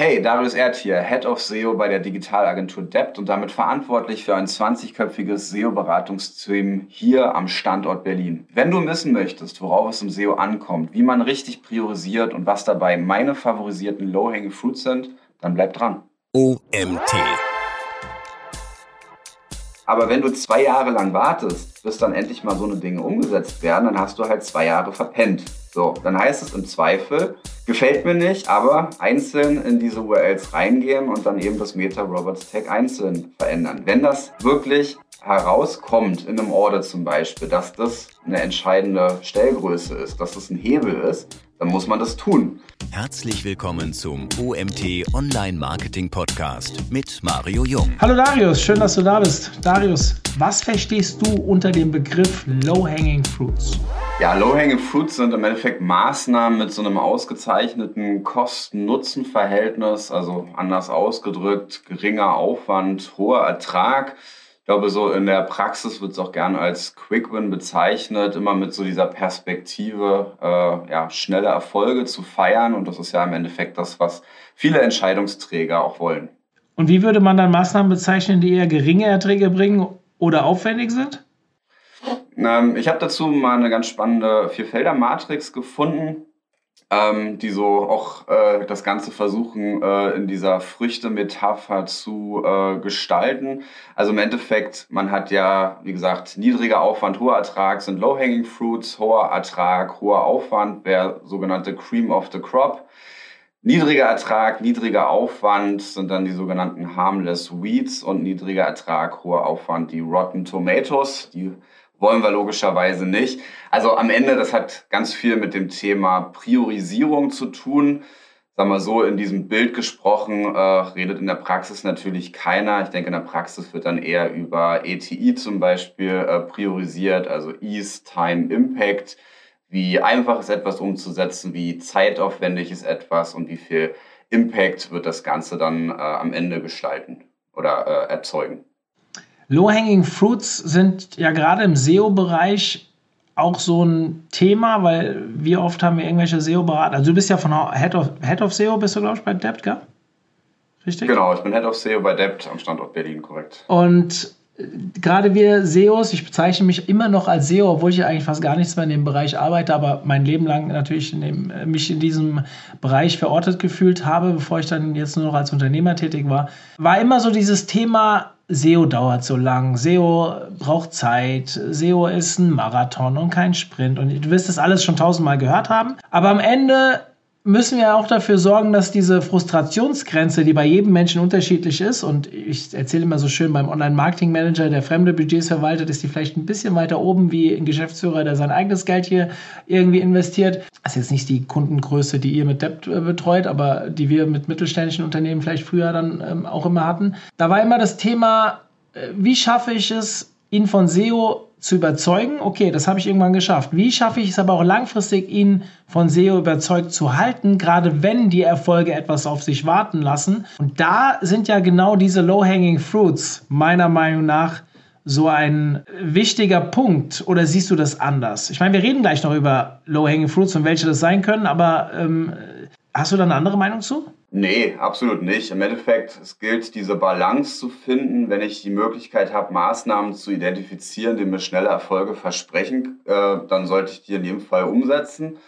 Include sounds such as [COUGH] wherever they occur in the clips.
Hey, Darius Erd hier, Head of SEO bei der Digitalagentur Debt und damit verantwortlich für ein 20-köpfiges SEO-Beratungsteam hier am Standort Berlin. Wenn du wissen möchtest, worauf es im SEO ankommt, wie man richtig priorisiert und was dabei meine favorisierten Low-Hanging Fruits sind, dann bleib dran. OMT. Aber wenn du zwei Jahre lang wartest, bis dann endlich mal so eine Dinge umgesetzt werden, dann hast du halt zwei Jahre verpennt. So, dann heißt es im Zweifel, gefällt mir nicht, aber einzeln in diese URLs reingehen und dann eben das Meta Robots Tag einzeln verändern. Wenn das wirklich herauskommt in einem Order zum Beispiel, dass das eine entscheidende Stellgröße ist, dass das ein Hebel ist, dann muss man das tun. Herzlich willkommen zum OMT Online Marketing Podcast mit Mario Jung. Hallo Darius, schön, dass du da bist. Darius, was verstehst du unter dem Begriff Low-Hanging Fruits? Ja, Low-Hanging Fruits sind im Endeffekt Maßnahmen mit so einem ausgezeichneten Kosten-Nutzen-Verhältnis, also anders ausgedrückt, geringer Aufwand, hoher Ertrag glaube, so in der Praxis wird es auch gerne als Quick Win bezeichnet, immer mit so dieser Perspektive, äh, ja, schnelle Erfolge zu feiern. Und das ist ja im Endeffekt das, was viele Entscheidungsträger auch wollen. Und wie würde man dann Maßnahmen bezeichnen, die eher geringe Erträge bringen oder aufwendig sind? Ich habe dazu mal eine ganz spannende Vierfelder-Matrix gefunden ähm, die so auch äh, das Ganze versuchen, äh, in dieser Früchte-Metapher zu äh, gestalten. Also im Endeffekt, man hat ja, wie gesagt, niedriger Aufwand, hoher Ertrag sind Low-Hanging Fruits, hoher Ertrag, hoher Aufwand wäre sogenannte Cream of the Crop. Niedriger Ertrag, niedriger Aufwand sind dann die sogenannten Harmless Weeds und niedriger Ertrag, hoher Aufwand die Rotten Tomatoes, die wollen wir logischerweise nicht. Also am Ende, das hat ganz viel mit dem Thema Priorisierung zu tun. Sagen wir so, in diesem Bild gesprochen, äh, redet in der Praxis natürlich keiner. Ich denke, in der Praxis wird dann eher über ETI zum Beispiel äh, priorisiert, also Ease, Time, Impact. Wie einfach ist etwas umzusetzen, wie zeitaufwendig ist etwas und wie viel Impact wird das Ganze dann äh, am Ende gestalten oder äh, erzeugen. Low-Hanging Fruits sind ja gerade im SEO-Bereich auch so ein Thema, weil wie oft haben wir irgendwelche SEO-Berater? Also du bist ja von Head of, Head of SEO, bist du, glaube ich, bei Debt, gell? Richtig? Genau, ich bin Head of SEO bei Debt am Standort Berlin, korrekt. Und gerade wir SEOs, ich bezeichne mich immer noch als SEO, obwohl ich eigentlich fast gar nichts mehr in dem Bereich arbeite, aber mein Leben lang natürlich in dem, mich in diesem Bereich verortet gefühlt habe, bevor ich dann jetzt nur noch als Unternehmer tätig war, war immer so dieses Thema SEO dauert so lang, SEO braucht Zeit, SEO ist ein Marathon und kein Sprint und du wirst das alles schon tausendmal gehört haben. Aber am Ende müssen wir auch dafür sorgen, dass diese Frustrationsgrenze, die bei jedem Menschen unterschiedlich ist, und ich erzähle immer so schön beim Online-Marketing-Manager, der fremde Budgets verwaltet, ist die vielleicht ein bisschen weiter oben wie ein Geschäftsführer, der sein eigenes Geld hier irgendwie investiert. Das ist jetzt nicht die Kundengröße, die ihr mit Debt äh, betreut, aber die wir mit mittelständischen Unternehmen vielleicht früher dann ähm, auch immer hatten. Da war immer das Thema, äh, wie schaffe ich es, ihn von SEO zu überzeugen, okay, das habe ich irgendwann geschafft. Wie schaffe ich es aber auch langfristig, ihn von SEO überzeugt zu halten, gerade wenn die Erfolge etwas auf sich warten lassen? Und da sind ja genau diese Low-Hanging Fruits meiner Meinung nach so ein wichtiger Punkt. Oder siehst du das anders? Ich meine, wir reden gleich noch über Low-Hanging Fruits und welche das sein können, aber ähm, hast du da eine andere Meinung zu? Nee, absolut nicht. Im Endeffekt, es gilt, diese Balance zu finden. Wenn ich die Möglichkeit habe, Maßnahmen zu identifizieren, die mir schnelle Erfolge versprechen, äh, dann sollte ich die in jedem Fall umsetzen.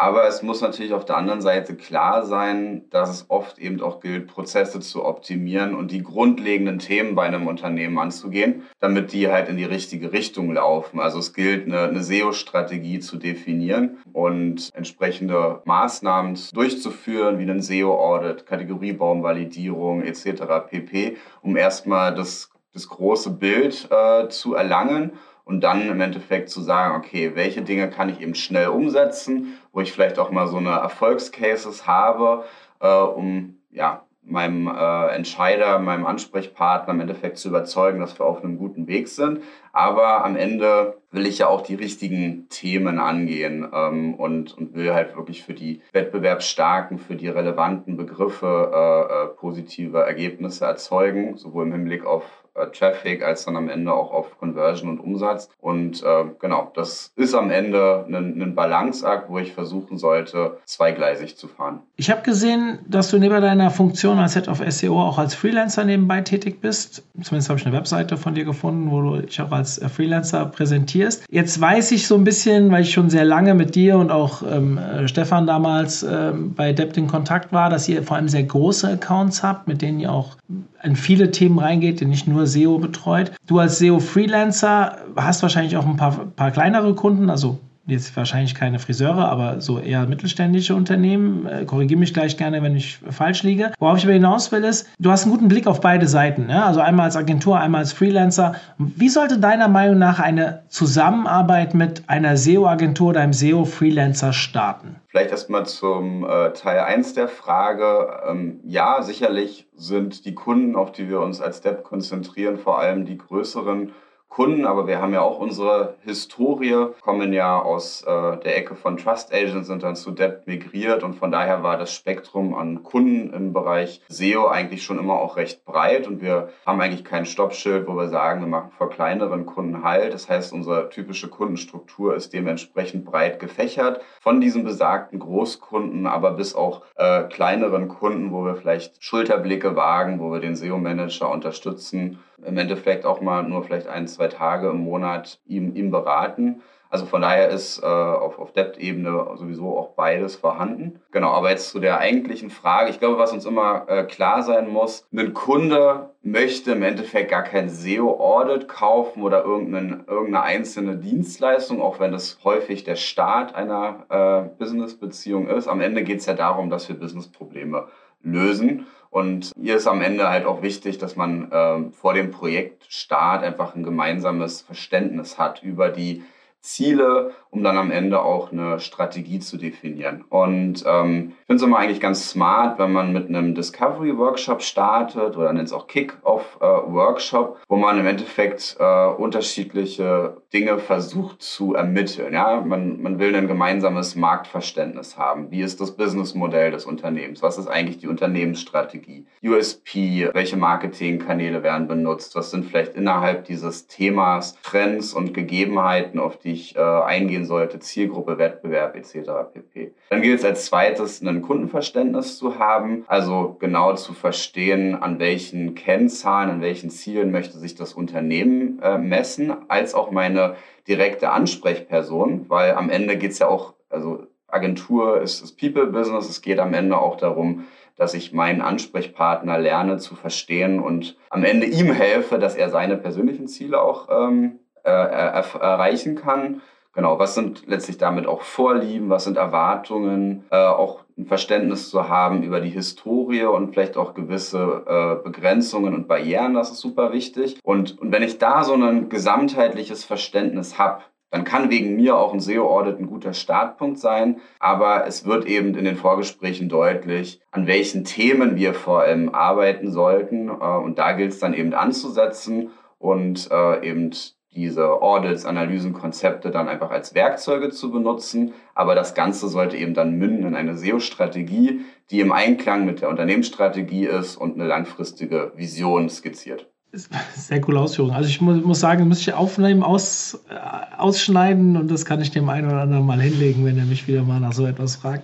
Aber es muss natürlich auf der anderen Seite klar sein, dass es oft eben auch gilt, Prozesse zu optimieren und die grundlegenden Themen bei einem Unternehmen anzugehen, damit die halt in die richtige Richtung laufen. Also es gilt, eine, eine SEO-Strategie zu definieren und entsprechende Maßnahmen durchzuführen, wie einen SEO-Audit, Kategoriebaumvalidierung etc. pp., um erstmal das, das große Bild äh, zu erlangen und dann im Endeffekt zu sagen, okay, welche Dinge kann ich eben schnell umsetzen, wo ich vielleicht auch mal so eine Erfolgscases habe, äh, um ja, meinem äh, Entscheider, meinem Ansprechpartner im Endeffekt zu überzeugen, dass wir auf einem guten Weg sind. Aber am Ende will ich ja auch die richtigen Themen angehen ähm, und, und will halt wirklich für die wettbewerbsstarken, für die relevanten Begriffe äh, äh, positive Ergebnisse erzeugen, sowohl im Hinblick auf Traffic als dann am Ende auch auf Conversion und Umsatz. Und äh, genau, das ist am Ende ein, ein Balanceakt, wo ich versuchen sollte, zweigleisig zu fahren. Ich habe gesehen, dass du neben deiner Funktion als Head of SEO auch als Freelancer nebenbei tätig bist. Zumindest habe ich eine Webseite von dir gefunden, wo du dich auch als äh, Freelancer präsentierst. Jetzt weiß ich so ein bisschen, weil ich schon sehr lange mit dir und auch ähm, äh, Stefan damals ähm, bei Dept in Kontakt war, dass ihr vor allem sehr große Accounts habt, mit denen ihr auch in viele Themen reingeht, die nicht nur SEO betreut. Du als SEO-Freelancer hast wahrscheinlich auch ein paar, paar kleinere Kunden, also jetzt wahrscheinlich keine Friseure, aber so eher mittelständische Unternehmen. Äh, Korrigiere mich gleich gerne, wenn ich falsch liege. Worauf ich aber hinaus will, ist, du hast einen guten Blick auf beide Seiten. Ne? Also einmal als Agentur, einmal als Freelancer. Wie sollte deiner Meinung nach eine Zusammenarbeit mit einer SEO-Agentur oder einem SEO-Freelancer starten? Vielleicht erstmal zum äh, Teil 1 der Frage. Ähm, ja, sicherlich sind die Kunden, auf die wir uns als Step konzentrieren, vor allem die größeren Kunden, aber wir haben ja auch unsere Historie, kommen ja aus äh, der Ecke von Trust Agents, sind dann zu Debt migriert und von daher war das Spektrum an Kunden im Bereich SEO eigentlich schon immer auch recht breit und wir haben eigentlich kein Stoppschild, wo wir sagen, wir machen vor kleineren Kunden halt. Das heißt, unsere typische Kundenstruktur ist dementsprechend breit gefächert von diesen besagten Großkunden, aber bis auch äh, kleineren Kunden, wo wir vielleicht Schulterblicke wagen, wo wir den SEO-Manager unterstützen im Endeffekt auch mal nur vielleicht ein, zwei Tage im Monat ihm, ihm beraten. Also von daher ist äh, auf, auf Debt-Ebene sowieso auch beides vorhanden. Genau, aber jetzt zu der eigentlichen Frage. Ich glaube, was uns immer äh, klar sein muss, ein Kunde möchte im Endeffekt gar kein SEO-Audit kaufen oder irgendeine, einzelne Dienstleistung, auch wenn das häufig der Start einer äh, Business-Beziehung ist. Am Ende geht es ja darum, dass wir Business-Probleme lösen. Und hier ist am Ende halt auch wichtig, dass man äh, vor dem Projektstart einfach ein gemeinsames Verständnis hat über die Ziele, um dann am Ende auch eine Strategie zu definieren. Und ähm, ich finde es immer eigentlich ganz smart, wenn man mit einem Discovery-Workshop startet oder nennt es auch Kick-Off-Workshop, wo man im Endeffekt äh, unterschiedliche Dinge versucht zu ermitteln. Ja? Man, man will ein gemeinsames Marktverständnis haben. Wie ist das Businessmodell des Unternehmens? Was ist eigentlich die Unternehmensstrategie? USP, welche Marketingkanäle werden benutzt? Was sind vielleicht innerhalb dieses Themas Trends und Gegebenheiten, auf die ich äh, eingehen sollte, Zielgruppe, Wettbewerb etc. pp. Dann gilt es als zweites, ein Kundenverständnis zu haben, also genau zu verstehen, an welchen Kennzahlen, an welchen Zielen möchte sich das Unternehmen äh, messen, als auch meine direkte Ansprechperson, weil am Ende geht es ja auch, also Agentur ist, ist People-Business, es geht am Ende auch darum, dass ich meinen Ansprechpartner lerne zu verstehen und am Ende ihm helfe, dass er seine persönlichen Ziele auch ähm, äh, erreichen kann. Genau, was sind letztlich damit auch Vorlieben, was sind Erwartungen, äh, auch ein Verständnis zu haben über die Historie und vielleicht auch gewisse äh, Begrenzungen und Barrieren, das ist super wichtig. Und, und wenn ich da so ein gesamtheitliches Verständnis habe, dann kann wegen mir auch ein SEO-Audit ein guter Startpunkt sein. Aber es wird eben in den Vorgesprächen deutlich, an welchen Themen wir vor allem arbeiten sollten. Äh, und da gilt es dann eben anzusetzen und äh, eben diese Audits, Analysen, Konzepte dann einfach als Werkzeuge zu benutzen. Aber das Ganze sollte eben dann münden in eine SEO-Strategie, die im Einklang mit der Unternehmensstrategie ist und eine langfristige Vision skizziert. Sehr coole Ausführung. Also ich muss, muss sagen, muss ich aufnehmen, aus, äh, ausschneiden und das kann ich dem einen oder anderen mal hinlegen, wenn er mich wieder mal nach so etwas fragt.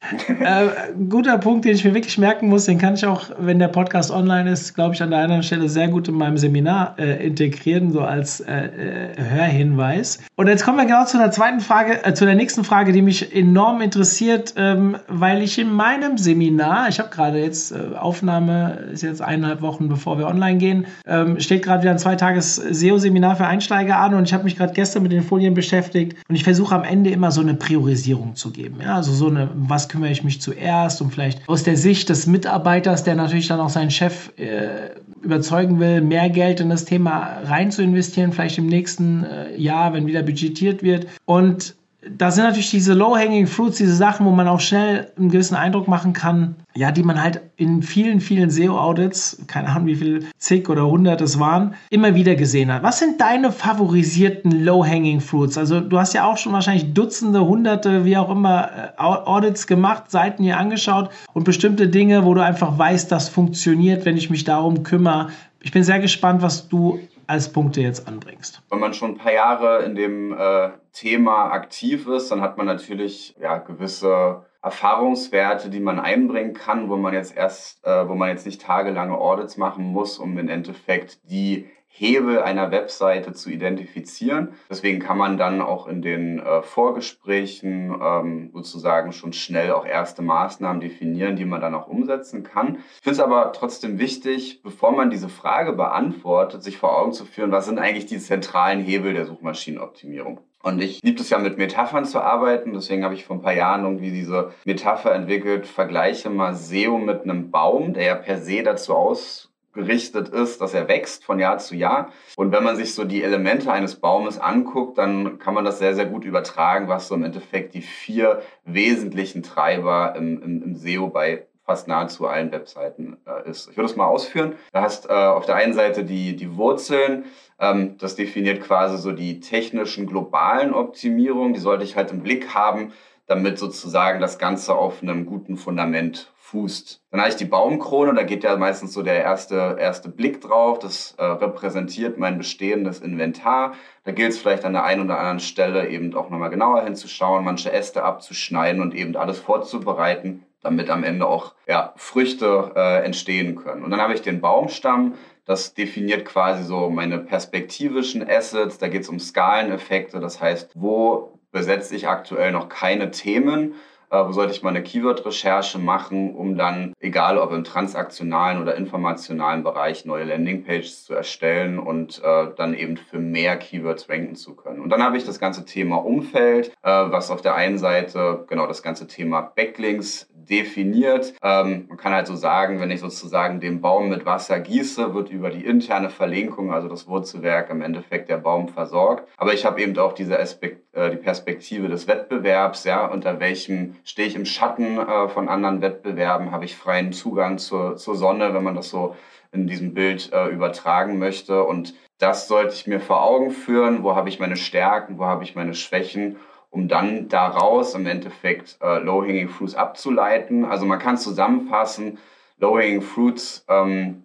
[LAUGHS] äh, guter Punkt, den ich mir wirklich merken muss, den kann ich auch, wenn der Podcast online ist, glaube ich, an der anderen Stelle sehr gut in meinem Seminar äh, integrieren, so als äh, äh, Hörhinweis. Und jetzt kommen wir genau zu der zweiten Frage, äh, zu der nächsten Frage, die mich enorm interessiert, ähm, weil ich in meinem Seminar, ich habe gerade jetzt Aufnahme, ist jetzt eineinhalb Wochen bevor wir online gehen, ähm, steht gerade wieder ein zweitages SEO-Seminar für Einsteiger an und ich habe mich gerade gestern mit den Folien beschäftigt und ich versuche am Ende immer so eine Priorisierung zu geben. Ja? Also so eine, was kümmere ich mich zuerst und vielleicht aus der Sicht des Mitarbeiters, der natürlich dann auch seinen Chef äh, überzeugen will, mehr Geld in das Thema rein zu investieren, vielleicht im nächsten äh, Jahr, wenn wieder budgetiert wird. Und da sind natürlich diese Low-Hanging Fruits, diese Sachen, wo man auch schnell einen gewissen Eindruck machen kann, ja, die man halt in vielen, vielen SEO-Audits, keine Ahnung, wie viel zig oder hundert es waren, immer wieder gesehen hat. Was sind deine favorisierten Low-Hanging Fruits? Also du hast ja auch schon wahrscheinlich Dutzende, Hunderte, wie auch immer, äh, Audits gemacht, Seiten hier angeschaut und bestimmte Dinge, wo du einfach weißt, das funktioniert, wenn ich mich darum kümmere, Ich bin sehr gespannt, was du als Punkte jetzt anbringst. Wenn man schon ein paar Jahre in dem äh, Thema aktiv ist, dann hat man natürlich ja, gewisse Erfahrungswerte, die man einbringen kann, wo man jetzt erst, äh, wo man jetzt nicht tagelange Audits machen muss, um im Endeffekt die Hebel einer Webseite zu identifizieren. Deswegen kann man dann auch in den äh, Vorgesprächen ähm, sozusagen schon schnell auch erste Maßnahmen definieren, die man dann auch umsetzen kann. Ich finde es aber trotzdem wichtig, bevor man diese Frage beantwortet, sich vor Augen zu führen, was sind eigentlich die zentralen Hebel der Suchmaschinenoptimierung. Und ich liebe es ja mit Metaphern zu arbeiten. Deswegen habe ich vor ein paar Jahren irgendwie diese Metapher entwickelt. Vergleiche mal SEO mit einem Baum, der ja per se dazu aus gerichtet ist, dass er wächst von Jahr zu Jahr. Und wenn man sich so die Elemente eines Baumes anguckt, dann kann man das sehr, sehr gut übertragen, was so im Endeffekt die vier wesentlichen Treiber im, im, im SEO bei fast nahezu allen Webseiten äh, ist. Ich würde es mal ausführen. Da hast äh, auf der einen Seite die, die Wurzeln. Ähm, das definiert quasi so die technischen globalen Optimierungen. Die sollte ich halt im Blick haben, damit sozusagen das Ganze auf einem guten Fundament fußt. Dann habe ich die Baumkrone, da geht ja meistens so der erste, erste Blick drauf. Das äh, repräsentiert mein bestehendes Inventar. Da gilt es vielleicht an der einen oder anderen Stelle eben auch nochmal genauer hinzuschauen, manche Äste abzuschneiden und eben alles vorzubereiten, damit am Ende auch ja, Früchte äh, entstehen können. Und dann habe ich den Baumstamm, das definiert quasi so meine perspektivischen Assets. Da geht es um Skaleneffekte. Das heißt, wo besetze ich aktuell noch keine Themen? Äh, wo sollte ich mal eine Keyword-Recherche machen, um dann, egal ob im transaktionalen oder informationalen Bereich, neue Landingpages zu erstellen und äh, dann eben für mehr Keywords ranken zu können. Und dann habe ich das ganze Thema Umfeld, äh, was auf der einen Seite genau das ganze Thema Backlinks definiert. Ähm, man kann halt so sagen, wenn ich sozusagen den Baum mit Wasser gieße, wird über die interne Verlinkung, also das Wurzelwerk, im Endeffekt der Baum versorgt. Aber ich habe eben auch diese Aspekt, äh, die Perspektive des Wettbewerbs, ja, unter welchem stehe ich im Schatten äh, von anderen Wettbewerben, habe ich freien Zugang zur, zur Sonne, wenn man das so in diesem Bild äh, übertragen möchte. Und das sollte ich mir vor Augen führen, wo habe ich meine Stärken, wo habe ich meine Schwächen um dann daraus im Endeffekt äh, Low-Hanging Fruits abzuleiten. Also man kann zusammenfassen, Low-Hanging Fruits ähm,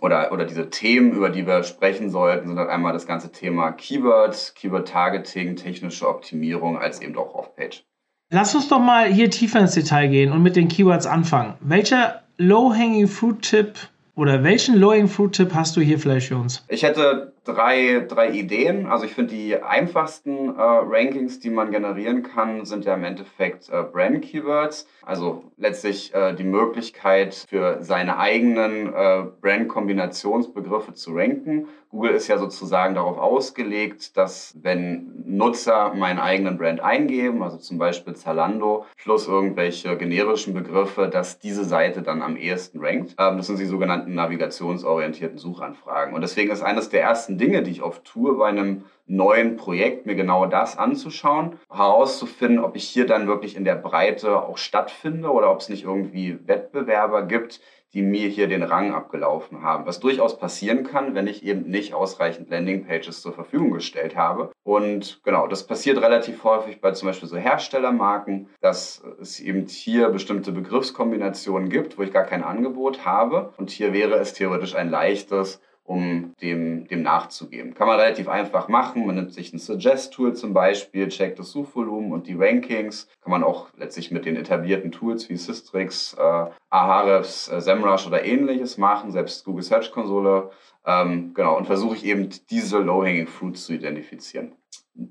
oder, oder diese Themen, über die wir sprechen sollten, sind dann einmal das ganze Thema Keywords, Keyword-Targeting, technische Optimierung als eben auch Off-Page. Lass uns doch mal hier tiefer ins Detail gehen und mit den Keywords anfangen. Welcher Low-Hanging Fruit-Tipp oder welchen Low-Hanging Fruit-Tipp hast du hier vielleicht für uns? Ich hätte drei, drei Ideen. Also ich finde die einfachsten äh, Rankings, die man generieren kann, sind ja im Endeffekt äh, Brand-Keywords. Also letztlich äh, die Möglichkeit für seine eigenen äh, Brand-Kombinationsbegriffe zu ranken. Google ist ja sozusagen darauf ausgelegt, dass wenn Nutzer meinen eigenen Brand eingeben, also zum Beispiel Zalando, plus irgendwelche generischen Begriffe, dass diese Seite dann am ehesten rankt. Ähm, das sind die sogenannten navigationsorientierten Suchanfragen. Und deswegen ist eines der ersten ersten Dinge, die ich oft tue bei einem neuen Projekt, mir genau das anzuschauen, herauszufinden, ob ich hier dann wirklich in der Breite auch stattfinde oder ob es nicht irgendwie Wettbewerber gibt, die mir hier den Rang abgelaufen haben. Was durchaus passieren kann, wenn ich eben nicht ausreichend Landingpages zur Verfügung gestellt habe. Und genau, das passiert relativ häufig bei zum Beispiel so Herstellermarken, dass es eben hier bestimmte Begriffskombinationen gibt, wo ich gar kein Angebot habe. Und hier wäre es theoretisch ein leichtes, um dem, dem nachzugeben. Kann man relativ einfach machen. Man nimmt sich ein Suggest-Tool zum Beispiel, checkt das Suchvolumen und die Rankings. Kann man auch letztlich mit den etablierten Tools wie Systrix, äh, Ahrefs, äh, SEMrush oder ähnliches machen, selbst Google Search Konsole. Ähm, genau, und versuche ich eben diese Low-Hanging Fruits zu identifizieren.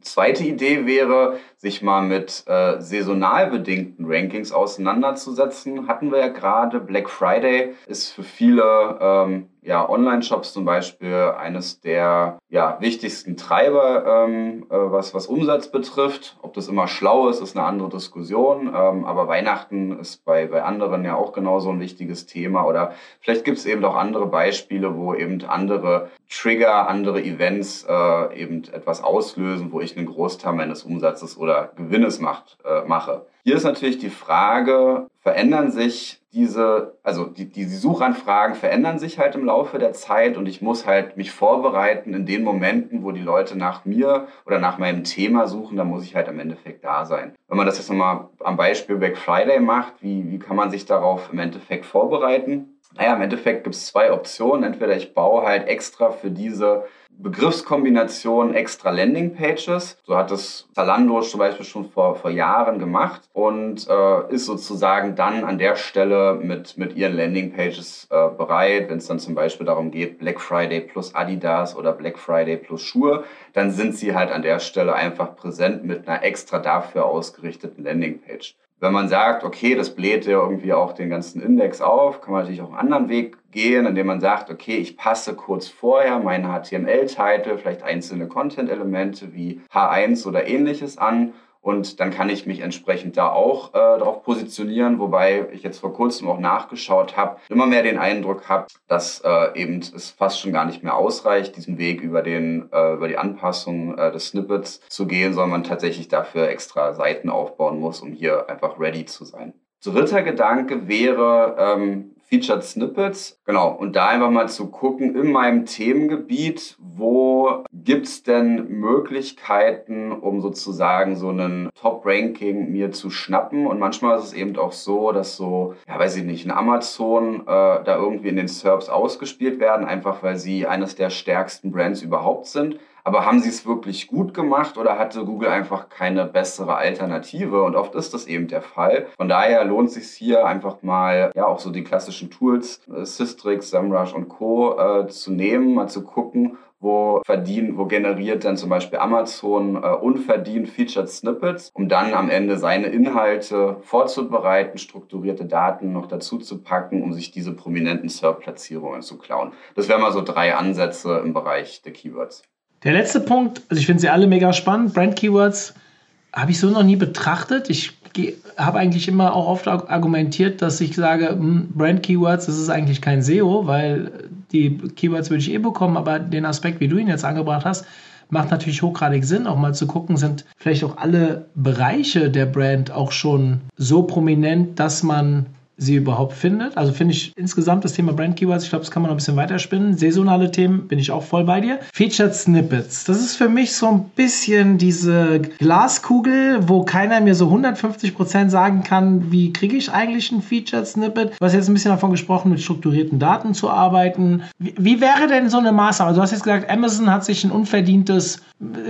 Zweite Idee wäre, sich mal mit äh, saisonal bedingten Rankings auseinanderzusetzen. Hatten wir ja gerade. Black Friday ist für viele ähm, ja, Online-Shops zum Beispiel eines der ja, wichtigsten Treiber, ähm, äh, was, was Umsatz betrifft. Ob das immer schlau ist, ist eine andere Diskussion. Ähm, aber Weihnachten ist bei, bei anderen ja auch genauso ein wichtiges Thema. Oder vielleicht gibt es eben auch andere Beispiele, wo eben andere Trigger, andere Events äh, eben etwas auslösen, wo ich einen Großteil meines Umsatzes oder Gewinnes macht, äh, mache. Hier ist natürlich die Frage, verändern sich diese, also die, die Suchanfragen verändern sich halt im Laufe der Zeit und ich muss halt mich vorbereiten in den Momenten, wo die Leute nach mir oder nach meinem Thema suchen, da muss ich halt im Endeffekt da sein. Wenn man das jetzt nochmal am Beispiel Black Friday macht, wie, wie kann man sich darauf im Endeffekt vorbereiten? Naja, im Endeffekt gibt es zwei Optionen. Entweder ich baue halt extra für diese Begriffskombination extra Landingpages. So hat es Zalando zum Beispiel schon vor, vor Jahren gemacht und äh, ist sozusagen dann an der Stelle mit, mit ihren Landingpages äh, bereit. Wenn es dann zum Beispiel darum geht, Black Friday plus Adidas oder Black Friday plus Schuhe, dann sind sie halt an der Stelle einfach präsent mit einer extra dafür ausgerichteten Landingpage. Wenn man sagt, okay, das bläht ja irgendwie auch den ganzen Index auf, kann man natürlich auch einen anderen Weg gehen, indem man sagt, okay, ich passe kurz vorher meinen HTML-Titel, vielleicht einzelne Content-Elemente wie H1 oder ähnliches an und dann kann ich mich entsprechend da auch äh, darauf positionieren, wobei ich jetzt vor kurzem auch nachgeschaut habe, immer mehr den Eindruck habe, dass äh, eben es fast schon gar nicht mehr ausreicht, diesen Weg über, den, äh, über die Anpassung äh, des Snippets zu gehen, sondern man tatsächlich dafür extra Seiten aufbauen muss, um hier einfach ready zu sein. Dritter Gedanke wäre, ähm, Featured Snippets. Genau, und da einfach mal zu gucken, in meinem Themengebiet, wo gibt es denn Möglichkeiten, um sozusagen so einen Top-Ranking mir zu schnappen. Und manchmal ist es eben auch so, dass so, ja, weiß ich nicht, in Amazon äh, da irgendwie in den SERPs ausgespielt werden, einfach weil sie eines der stärksten Brands überhaupt sind. Aber haben sie es wirklich gut gemacht oder hatte Google einfach keine bessere Alternative? Und oft ist das eben der Fall. Von daher lohnt es sich hier einfach mal, ja, auch so die klassischen Tools, äh, Systrix, SEMrush und Co. Äh, zu nehmen, mal zu gucken, wo verdienen, wo generiert dann zum Beispiel Amazon äh, unverdient Featured Snippets, um dann am Ende seine Inhalte vorzubereiten, strukturierte Daten noch dazu zu packen, um sich diese prominenten SERP-Platzierungen zu klauen. Das wären mal so drei Ansätze im Bereich der Keywords. Der letzte Punkt, also ich finde sie alle mega spannend. Brand Keywords habe ich so noch nie betrachtet. Ich habe eigentlich immer auch oft argumentiert, dass ich sage, hm, Brand Keywords, das ist eigentlich kein SEO, weil die Keywords würde ich eh bekommen, aber den Aspekt, wie du ihn jetzt angebracht hast, macht natürlich hochgradig Sinn, auch mal zu gucken, sind vielleicht auch alle Bereiche der Brand auch schon so prominent, dass man sie überhaupt findet. Also finde ich insgesamt das Thema Brand Keywords, ich glaube, das kann man noch ein bisschen weiterspinnen. Saisonale Themen bin ich auch voll bei dir. Featured Snippets, das ist für mich so ein bisschen diese Glaskugel, wo keiner mir so 150% sagen kann, wie kriege ich eigentlich ein Featured Snippet. Du hast jetzt ein bisschen davon gesprochen, mit strukturierten Daten zu arbeiten. Wie, wie wäre denn so eine Maßnahme? Du hast jetzt gesagt, Amazon hat sich ein unverdientes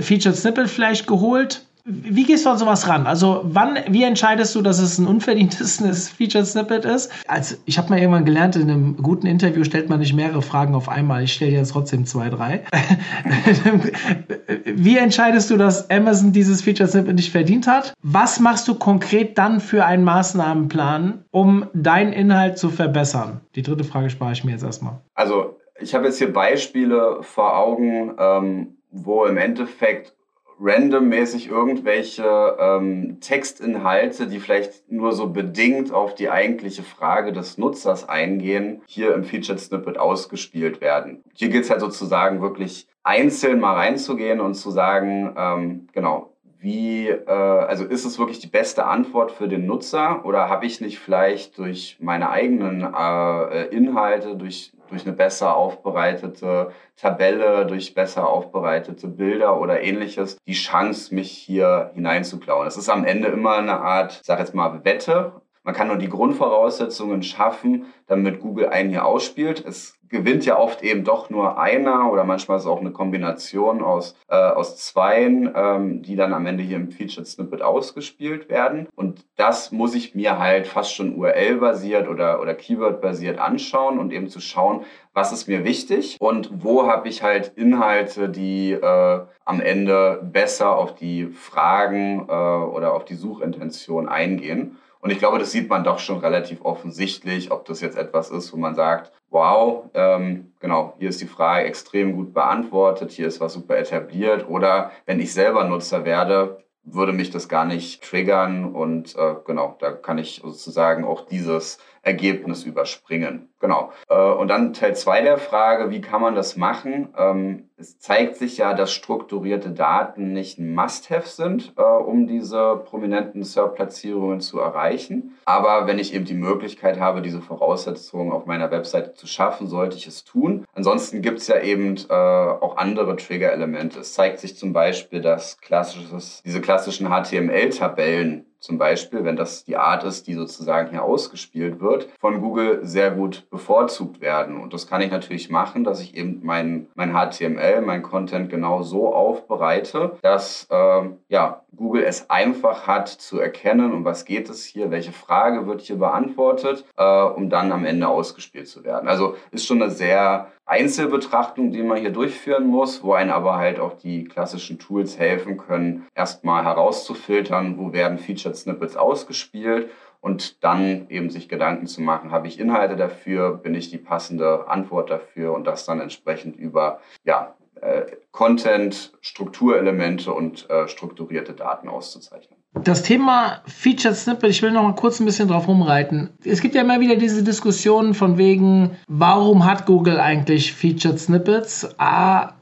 Featured Snippet vielleicht geholt wie gehst du an sowas ran? Also, wann, wie entscheidest du, dass es ein unverdientes [LAUGHS] Featured Snippet ist? Also, ich habe mal irgendwann gelernt, in einem guten Interview stellt man nicht mehrere Fragen auf einmal. Ich stelle jetzt trotzdem zwei, drei. [LAUGHS] wie entscheidest du, dass Amazon dieses Featured Snippet nicht verdient hat? Was machst du konkret dann für einen Maßnahmenplan, um deinen Inhalt zu verbessern? Die dritte Frage spare ich mir jetzt erstmal. Also, ich habe jetzt hier Beispiele vor Augen, ähm, wo im Endeffekt randommäßig irgendwelche ähm, Textinhalte, die vielleicht nur so bedingt auf die eigentliche Frage des Nutzers eingehen, hier im Featured Snippet ausgespielt werden. Hier geht es halt sozusagen wirklich einzeln mal reinzugehen und zu sagen, ähm, genau, wie, äh, also ist es wirklich die beste Antwort für den Nutzer oder habe ich nicht vielleicht durch meine eigenen äh, Inhalte, durch durch eine besser aufbereitete Tabelle, durch besser aufbereitete Bilder oder ähnliches die Chance, mich hier hineinzuklauen. Es ist am Ende immer eine Art, sage jetzt mal, Wette. Man kann nur die Grundvoraussetzungen schaffen, damit Google einen hier ausspielt. Es gewinnt ja oft eben doch nur einer oder manchmal ist es auch eine Kombination aus, äh, aus zweien, ähm, die dann am Ende hier im Featured Snippet ausgespielt werden. Und das muss ich mir halt fast schon URL-basiert oder, oder Keyword-basiert anschauen und eben zu schauen, was ist mir wichtig und wo habe ich halt Inhalte, die äh, am Ende besser auf die Fragen äh, oder auf die Suchintention eingehen. Und ich glaube, das sieht man doch schon relativ offensichtlich, ob das jetzt etwas ist, wo man sagt, wow, ähm, genau, hier ist die Frage extrem gut beantwortet, hier ist was super etabliert. Oder wenn ich selber Nutzer werde, würde mich das gar nicht triggern. Und äh, genau, da kann ich sozusagen auch dieses Ergebnis überspringen. Genau. Äh, und dann Teil zwei der Frage, wie kann man das machen? Ähm, es zeigt sich ja, dass strukturierte Daten nicht ein Must-Have sind, äh, um diese prominenten SERP-Platzierungen zu erreichen. Aber wenn ich eben die Möglichkeit habe, diese Voraussetzungen auf meiner Webseite zu schaffen, sollte ich es tun. Ansonsten gibt es ja eben äh, auch andere Trigger-Elemente. Es zeigt sich zum Beispiel, dass klassisches, diese klassischen HTML-Tabellen zum Beispiel, wenn das die Art ist, die sozusagen hier ausgespielt wird, von Google sehr gut bevorzugt werden. Und das kann ich natürlich machen, dass ich eben mein, mein HTML, mein Content genau so aufbereite, dass äh, ja, Google es einfach hat zu erkennen, um was geht es hier, welche Frage wird hier beantwortet, äh, um dann am Ende ausgespielt zu werden. Also ist schon eine sehr Einzelbetrachtung, die man hier durchführen muss, wo einen aber halt auch die klassischen Tools helfen können, erstmal herauszufiltern, wo werden Featured Snippets ausgespielt und dann eben sich Gedanken zu machen, habe ich Inhalte dafür, bin ich die passende Antwort dafür und das dann entsprechend über ja, äh, Content, Strukturelemente und äh, strukturierte Daten auszuzeichnen. Das Thema Featured Snippet, ich will noch mal kurz ein bisschen drauf rumreiten. Es gibt ja immer wieder diese Diskussionen von wegen, warum hat Google eigentlich Featured Snippets? A,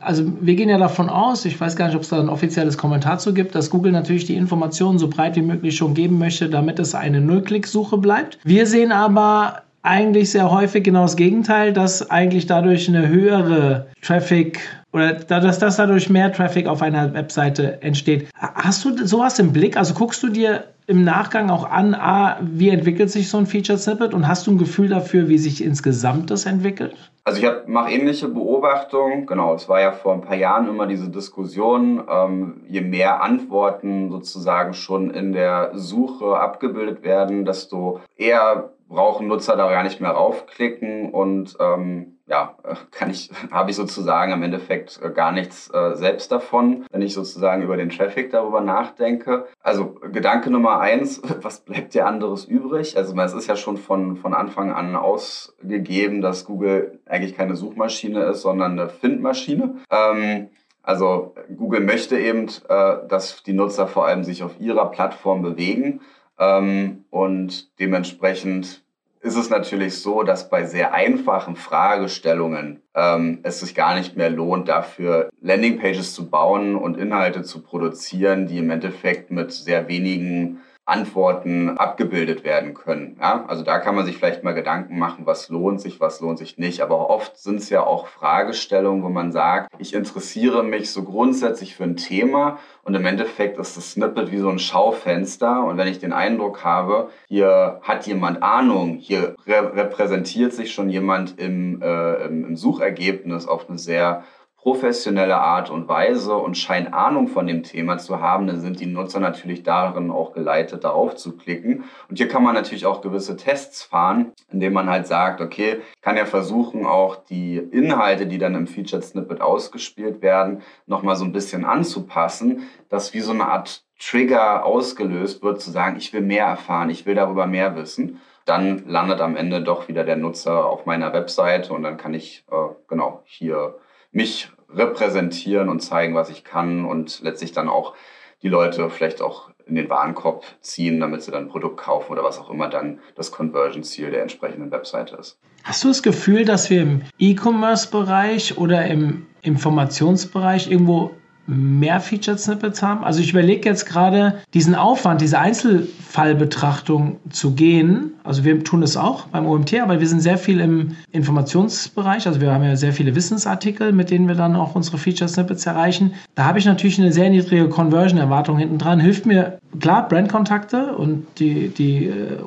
also wir gehen ja davon aus, ich weiß gar nicht, ob es da ein offizielles Kommentar zu gibt, dass Google natürlich die Informationen so breit wie möglich schon geben möchte, damit es eine Nullklick-Suche bleibt. Wir sehen aber eigentlich sehr häufig genau das Gegenteil, dass eigentlich dadurch eine höhere Traffic oder dass, dass dadurch mehr Traffic auf einer Webseite entsteht. Hast du sowas im Blick? Also guckst du dir im Nachgang auch an, ah, wie entwickelt sich so ein Feature Snippet und hast du ein Gefühl dafür, wie sich insgesamt das entwickelt? Also ich mache ähnliche Beobachtungen. Genau, es war ja vor ein paar Jahren immer diese Diskussion, ähm, je mehr Antworten sozusagen schon in der Suche abgebildet werden, desto eher brauchen Nutzer da gar nicht mehr raufklicken und ähm, ja, kann ich, [LAUGHS] habe ich sozusagen im Endeffekt äh, gar nichts äh, selbst davon, wenn ich sozusagen über den Traffic darüber nachdenke. Also Gedanke Nummer eins, [LAUGHS] was bleibt dir anderes übrig? Also es ist ja schon von, von Anfang an ausgegeben, dass Google eigentlich keine Suchmaschine ist, sondern eine Findmaschine. Ähm, also Google möchte eben, äh, dass die Nutzer vor allem sich auf ihrer Plattform bewegen. Ähm, und dementsprechend ist es natürlich so, dass bei sehr einfachen Fragestellungen ähm, es sich gar nicht mehr lohnt, dafür Landingpages zu bauen und Inhalte zu produzieren, die im Endeffekt mit sehr wenigen Antworten abgebildet werden können. Ja? Also da kann man sich vielleicht mal Gedanken machen, was lohnt sich, was lohnt sich nicht. Aber oft sind es ja auch Fragestellungen, wo man sagt, ich interessiere mich so grundsätzlich für ein Thema und im Endeffekt ist das Snippet wie so ein Schaufenster. Und wenn ich den Eindruck habe, hier hat jemand Ahnung, hier rä repräsentiert sich schon jemand im, äh, im Suchergebnis auf eine sehr professionelle Art und Weise und scheint Ahnung von dem Thema zu haben, dann sind die Nutzer natürlich darin auch geleitet, darauf zu klicken. Und hier kann man natürlich auch gewisse Tests fahren, indem man halt sagt, okay, kann ja versuchen, auch die Inhalte, die dann im Featured Snippet ausgespielt werden, nochmal so ein bisschen anzupassen, dass wie so eine Art Trigger ausgelöst wird, zu sagen, ich will mehr erfahren, ich will darüber mehr wissen dann landet am Ende doch wieder der Nutzer auf meiner Webseite und dann kann ich äh, genau hier mich repräsentieren und zeigen, was ich kann und letztlich dann auch die Leute vielleicht auch in den Warenkorb ziehen, damit sie dann ein Produkt kaufen oder was auch immer dann das Conversion-Ziel der entsprechenden Webseite ist. Hast du das Gefühl, dass wir im E-Commerce-Bereich oder im Informationsbereich irgendwo mehr Featured Snippets haben? Also ich überlege jetzt gerade, diesen Aufwand, diese Einzelfallbetrachtung zu gehen. Also wir tun es auch beim OMT, aber wir sind sehr viel im Informationsbereich. Also wir haben ja sehr viele Wissensartikel, mit denen wir dann auch unsere Featured Snippets erreichen. Da habe ich natürlich eine sehr niedrige Conversion-Erwartung hinten dran. Hilft mir klar Brandkontakte und die, die äh,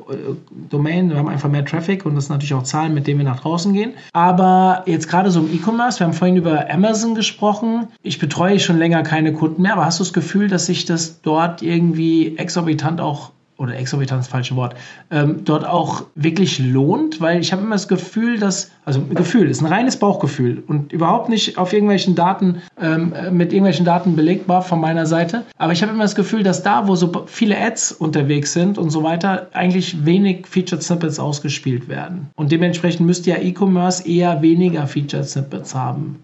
Domain, wir haben einfach mehr Traffic und das sind natürlich auch Zahlen, mit denen wir nach draußen gehen. Aber jetzt gerade so im E-Commerce, wir haben vorhin über Amazon gesprochen. Ich betreue schon länger länger keine Kunden mehr, aber hast du das Gefühl, dass sich das dort irgendwie exorbitant auch oder exorbitant ist das falsche Wort, ähm, dort auch wirklich lohnt, weil ich habe immer das Gefühl, dass, also Gefühl, ist ein reines Bauchgefühl und überhaupt nicht auf irgendwelchen Daten, ähm, mit irgendwelchen Daten belegbar von meiner Seite, aber ich habe immer das Gefühl, dass da, wo so viele Ads unterwegs sind und so weiter, eigentlich wenig Featured Snippets ausgespielt werden. Und dementsprechend müsste ja E-Commerce eher weniger Featured Snippets haben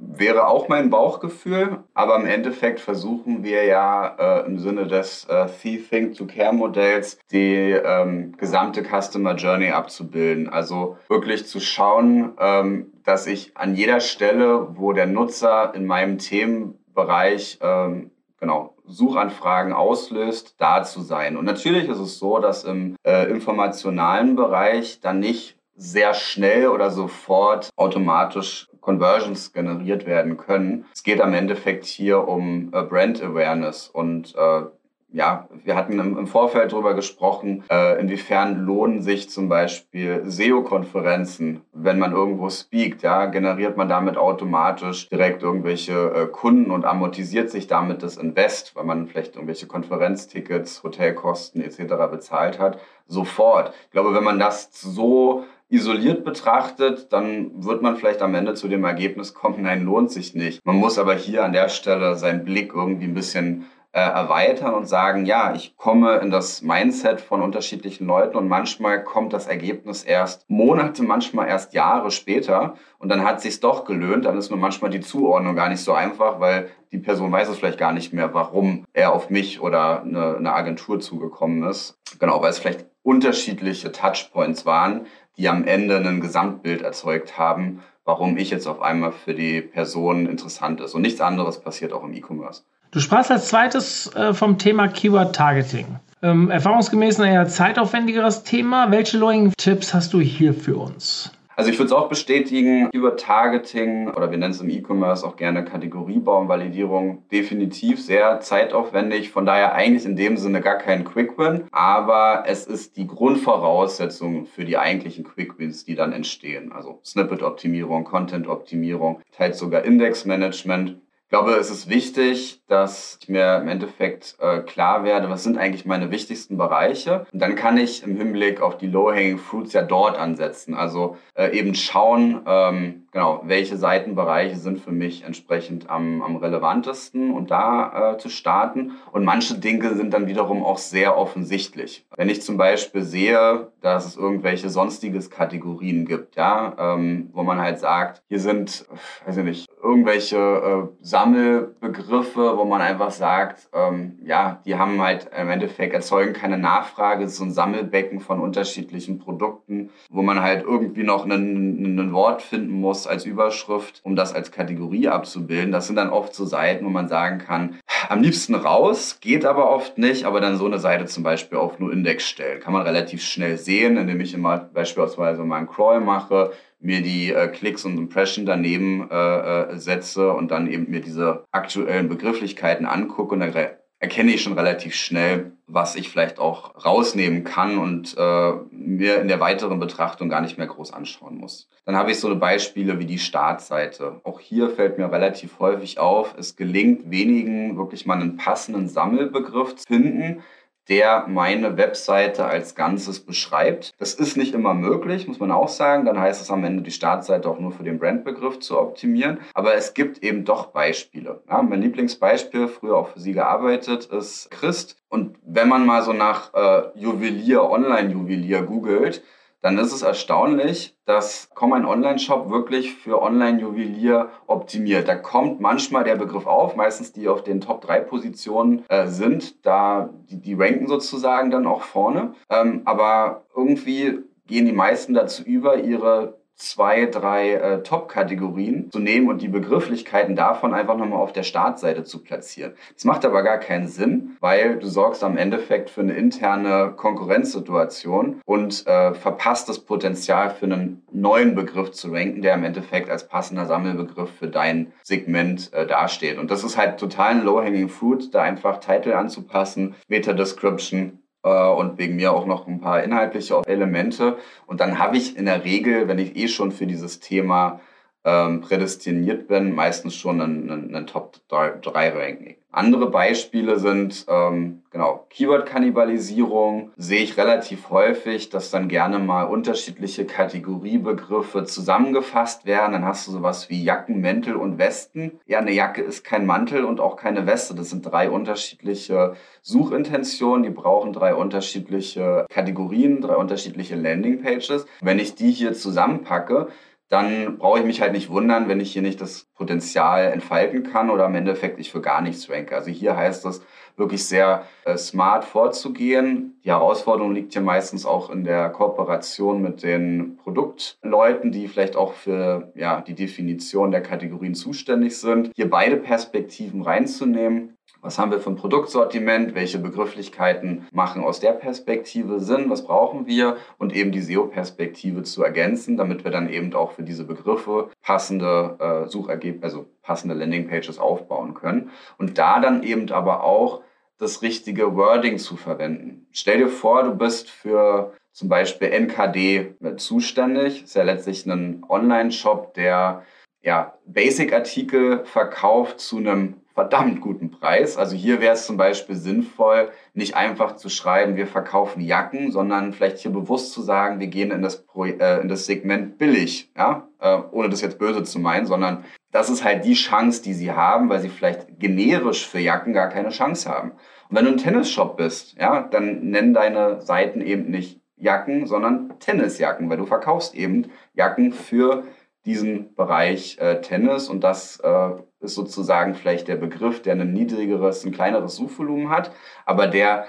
wäre auch mein Bauchgefühl, aber im Endeffekt versuchen wir ja äh, im Sinne des äh, Think to Care Modells die ähm, gesamte Customer Journey abzubilden. Also wirklich zu schauen, ähm, dass ich an jeder Stelle, wo der Nutzer in meinem Themenbereich ähm, genau Suchanfragen auslöst, da zu sein. Und natürlich ist es so, dass im äh, informationalen Bereich dann nicht sehr schnell oder sofort automatisch Conversions generiert werden können. Es geht am Endeffekt hier um äh, Brand Awareness und äh, ja, wir hatten im, Vorfeld darüber gesprochen, äh, inwiefern lohnen sich zum Beispiel SEO-Konferenzen, wenn man irgendwo speakt, ja, generiert man damit automatisch direkt irgendwelche äh, Kunden und amortisiert sich damit das Invest, weil man vielleicht irgendwelche Konferenztickets, Hotelkosten etc. bezahlt hat, sofort. Ich glaube, wenn man das so isoliert betrachtet, dann wird man vielleicht am Ende zu dem Ergebnis kommen, nein, lohnt sich nicht. Man muss aber hier an der Stelle seinen Blick irgendwie ein bisschen äh, erweitern und sagen, ja, ich komme in das Mindset von unterschiedlichen Leuten und manchmal kommt das Ergebnis erst Monate, manchmal erst Jahre später und dann hat sich's doch gelöhnt. Dann ist nur manchmal die Zuordnung gar nicht so einfach, weil die Person weiß es vielleicht gar nicht mehr, warum er auf mich oder eine, eine Agentur zugekommen ist. Genau, weil es vielleicht unterschiedliche Touchpoints waren, die am Ende ein Gesamtbild erzeugt haben, warum ich jetzt auf einmal für die Person interessant ist. Und nichts anderes passiert auch im E-Commerce. Du sprachst als zweites äh, vom Thema Keyword Targeting. Ähm, erfahrungsgemäß ein eher zeitaufwendigeres Thema. Welche Lowing-Tipps hast du hier für uns? Also ich würde es auch bestätigen, über Targeting oder wir nennen es im E-Commerce auch gerne Kategoriebaumvalidierung, definitiv sehr zeitaufwendig. Von daher eigentlich in dem Sinne gar kein Quick-Win, aber es ist die Grundvoraussetzung für die eigentlichen Quick-Wins, die dann entstehen. Also Snippet-Optimierung, Content-Optimierung, teils sogar Index-Management. Ich glaube, es ist wichtig, dass ich mir im Endeffekt äh, klar werde, was sind eigentlich meine wichtigsten Bereiche. Und dann kann ich im Hinblick auf die Low-Hanging Fruits ja dort ansetzen. Also äh, eben schauen, ähm, genau, welche Seitenbereiche sind für mich entsprechend am, am relevantesten und da äh, zu starten. Und manche Dinge sind dann wiederum auch sehr offensichtlich. Wenn ich zum Beispiel sehe, dass es irgendwelche sonstiges Kategorien gibt, ja, ähm, wo man halt sagt, hier sind, weiß ich nicht, irgendwelche äh, Sammelbegriffe, wo man einfach sagt, ähm, ja, die haben halt im Endeffekt erzeugen keine Nachfrage, es ist so ein Sammelbecken von unterschiedlichen Produkten, wo man halt irgendwie noch ein Wort finden muss als Überschrift, um das als Kategorie abzubilden. Das sind dann oft so Seiten, wo man sagen kann, am liebsten raus, geht aber oft nicht, aber dann so eine Seite zum Beispiel auf nur Index stellen. Kann man relativ schnell sehen, indem ich immer beispielsweise mal einen Crawl mache, mir die äh, Klicks und Impression daneben äh, äh, setze und dann eben mir diese aktuellen Begrifflichkeiten angucke und dann erkenne ich schon relativ schnell, was ich vielleicht auch rausnehmen kann und äh, mir in der weiteren Betrachtung gar nicht mehr groß anschauen muss. Dann habe ich so Beispiele wie die Startseite. Auch hier fällt mir relativ häufig auf, es gelingt wenigen wirklich mal einen passenden Sammelbegriff zu finden, der meine Webseite als Ganzes beschreibt. Das ist nicht immer möglich, muss man auch sagen. Dann heißt es am Ende, die Startseite auch nur für den Brandbegriff zu optimieren. Aber es gibt eben doch Beispiele. Ja, mein Lieblingsbeispiel, früher auch für Sie gearbeitet, ist Christ. Und wenn man mal so nach äh, Juwelier, Online-Juwelier googelt, dann ist es erstaunlich, dass kaum ein Online-Shop wirklich für Online-Juwelier optimiert. Da kommt manchmal der Begriff auf, meistens die auf den Top-3-Positionen äh, sind, da die, die ranken sozusagen dann auch vorne. Ähm, aber irgendwie gehen die meisten dazu über, ihre zwei, drei äh, Top-Kategorien zu nehmen und die Begrifflichkeiten davon einfach nochmal auf der Startseite zu platzieren. Das macht aber gar keinen Sinn, weil du sorgst am Endeffekt für eine interne Konkurrenzsituation und äh, verpasst das Potenzial für einen neuen Begriff zu ranken, der im Endeffekt als passender Sammelbegriff für dein Segment äh, dasteht. Und das ist halt total ein Low-Hanging Fruit, da einfach Titel anzupassen, Meta-Description und wegen mir auch noch ein paar inhaltliche Elemente. Und dann habe ich in der Regel, wenn ich eh schon für dieses Thema ähm, prädestiniert bin, meistens schon einen Top-3-Ranking. Andere Beispiele sind, ähm, genau, Keyword-Kannibalisierung sehe ich relativ häufig, dass dann gerne mal unterschiedliche Kategoriebegriffe zusammengefasst werden. Dann hast du sowas wie Jacken, Mäntel und Westen. Ja, eine Jacke ist kein Mantel und auch keine Weste. Das sind drei unterschiedliche Suchintentionen. Die brauchen drei unterschiedliche Kategorien, drei unterschiedliche Landingpages. Wenn ich die hier zusammenpacke, dann brauche ich mich halt nicht wundern, wenn ich hier nicht das Potenzial entfalten kann oder im Endeffekt ich für gar nichts ranke. Also hier heißt es wirklich sehr äh, smart vorzugehen. Die Herausforderung liegt hier meistens auch in der Kooperation mit den Produktleuten, die vielleicht auch für ja, die Definition der Kategorien zuständig sind. Hier beide Perspektiven reinzunehmen was haben wir für ein Produktsortiment? Welche Begrifflichkeiten machen aus der Perspektive Sinn? Was brauchen wir? Und eben die SEO-Perspektive zu ergänzen, damit wir dann eben auch für diese Begriffe passende äh, Suchergebnisse, also passende Landingpages aufbauen können. Und da dann eben aber auch das richtige Wording zu verwenden. Stell dir vor, du bist für zum Beispiel NKD zuständig. Ist ja letztlich ein Online-Shop, der ja, Basic-Artikel verkauft zu einem verdammt guten Preis. Also hier wäre es zum Beispiel sinnvoll, nicht einfach zu schreiben, wir verkaufen Jacken, sondern vielleicht hier bewusst zu sagen, wir gehen in das, Pro äh, in das Segment billig, ja? Äh, ohne das jetzt böse zu meinen, sondern das ist halt die Chance, die sie haben, weil sie vielleicht generisch für Jacken gar keine Chance haben. Und wenn du ein Tennisshop bist, ja, dann nennen deine Seiten eben nicht Jacken, sondern Tennisjacken, weil du verkaufst eben Jacken für diesen Bereich äh, Tennis und das äh, ist sozusagen vielleicht der Begriff, der ein niedrigeres, ein kleineres Suchvolumen hat, aber der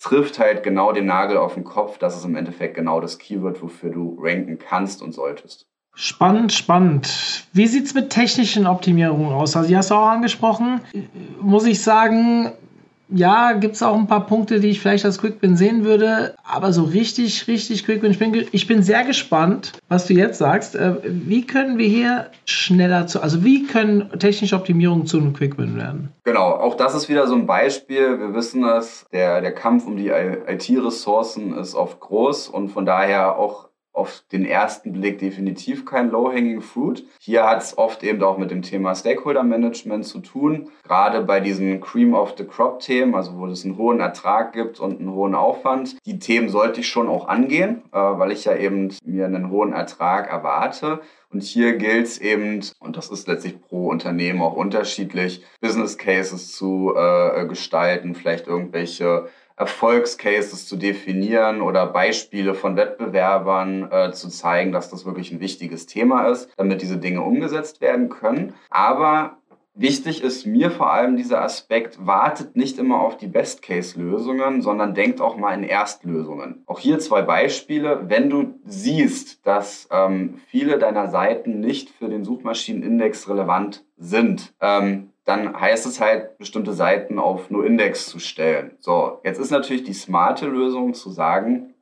trifft halt genau den Nagel auf den Kopf. Das ist im Endeffekt genau das Keyword, wofür du ranken kannst und solltest. Spannend, spannend. Wie sieht es mit technischen Optimierungen aus? Also, die hast du auch angesprochen. Muss ich sagen, ja, gibt es auch ein paar Punkte, die ich vielleicht als Quickbin sehen würde, aber so richtig, richtig Quickbin. Ich bin, ich bin sehr gespannt, was du jetzt sagst. Äh, wie können wir hier schneller zu, also wie können technische Optimierungen zu einem Quickbin werden? Genau, auch das ist wieder so ein Beispiel. Wir wissen es, der, der Kampf um die IT-Ressourcen ist oft groß und von daher auch auf den ersten Blick definitiv kein Low-Hanging Fruit. Hier hat es oft eben auch mit dem Thema Stakeholder Management zu tun. Gerade bei diesen Cream of the Crop Themen, also wo es einen hohen Ertrag gibt und einen hohen Aufwand. Die Themen sollte ich schon auch angehen, äh, weil ich ja eben mir einen hohen Ertrag erwarte. Und hier gilt es eben, und das ist letztlich pro Unternehmen auch unterschiedlich, Business Cases zu äh, gestalten, vielleicht irgendwelche Erfolgscases zu definieren oder Beispiele von Wettbewerbern äh, zu zeigen, dass das wirklich ein wichtiges Thema ist, damit diese Dinge umgesetzt werden können. Aber Wichtig ist mir vor allem dieser Aspekt, wartet nicht immer auf die Best-Case-Lösungen, sondern denkt auch mal in Erstlösungen. Auch hier zwei Beispiele. Wenn du siehst, dass ähm, viele deiner Seiten nicht für den Suchmaschinenindex relevant sind, ähm, dann heißt es halt, bestimmte Seiten auf nur Index zu stellen. So, jetzt ist natürlich die smarte Lösung zu sagen,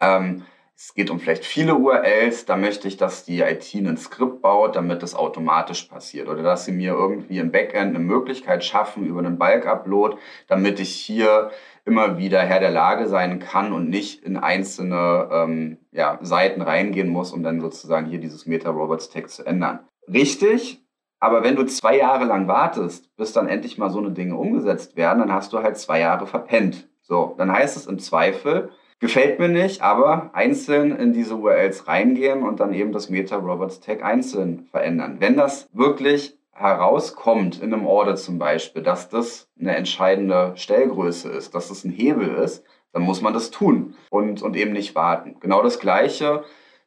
ähm, es geht um vielleicht viele URLs, da möchte ich, dass die IT ein Skript baut, damit das automatisch passiert. Oder dass sie mir irgendwie im Backend eine Möglichkeit schaffen über einen Bulk-Upload, damit ich hier immer wieder Herr der Lage sein kann und nicht in einzelne ähm, ja, Seiten reingehen muss, um dann sozusagen hier dieses Meta-Robots-Tag zu ändern. Richtig, aber wenn du zwei Jahre lang wartest, bis dann endlich mal so eine Dinge umgesetzt werden, dann hast du halt zwei Jahre verpennt. So, dann heißt es im Zweifel, gefällt mir nicht, aber einzeln in diese URLs reingehen und dann eben das Meta Robots Tag einzeln verändern. Wenn das wirklich herauskommt in einem Order zum Beispiel, dass das eine entscheidende Stellgröße ist, dass das ein Hebel ist, dann muss man das tun und, und eben nicht warten. Genau das Gleiche